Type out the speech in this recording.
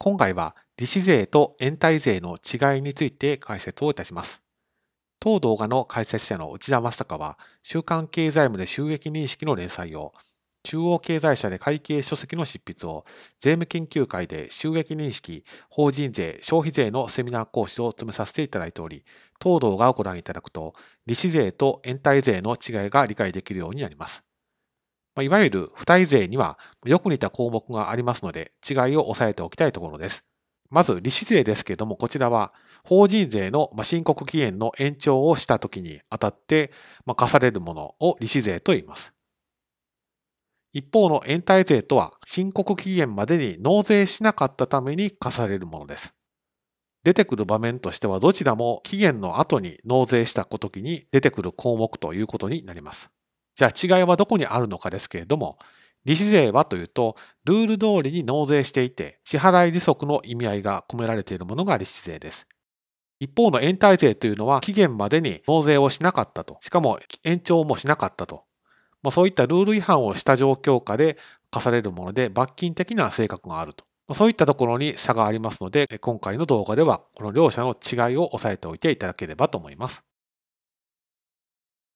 今回は利子税と延滞税の違いについて解説をいたします。当動画の解説者の内田正孝は、週刊経済部で収益認識の連載を、中央経済社で会計書籍の執筆を、税務研究会で収益認識、法人税、消費税のセミナー講師を務めさせていただいており、当動画をご覧いただくと、利子税と延滞税の違いが理解できるようになります。まいわゆる付帯税にはよく似た項目がありますので違いを押さえておきたいところです。まず利子税ですけれども、こちらは法人税の申告期限の延長をしたときにあたってま課されるものを利子税と言います。一方の延滞税とは申告期限までに納税しなかったために課されるものです。出てくる場面としてはどちらも期限の後に納税したときに出てくる項目ということになります。じゃあ違いはどこにあるのかですけれども、利子税はというと、ルール通りに納税していて、支払い利息の意味合いが込められているものが利子税です。一方の延滞税というのは期限までに納税をしなかったと、しかも延長もしなかったと、まあ、そういったルール違反をした状況下で課されるもので罰金的な性格があると。まあそういったところに差がありますので、今回の動画ではこの両者の違いを押さえておいていただければと思います。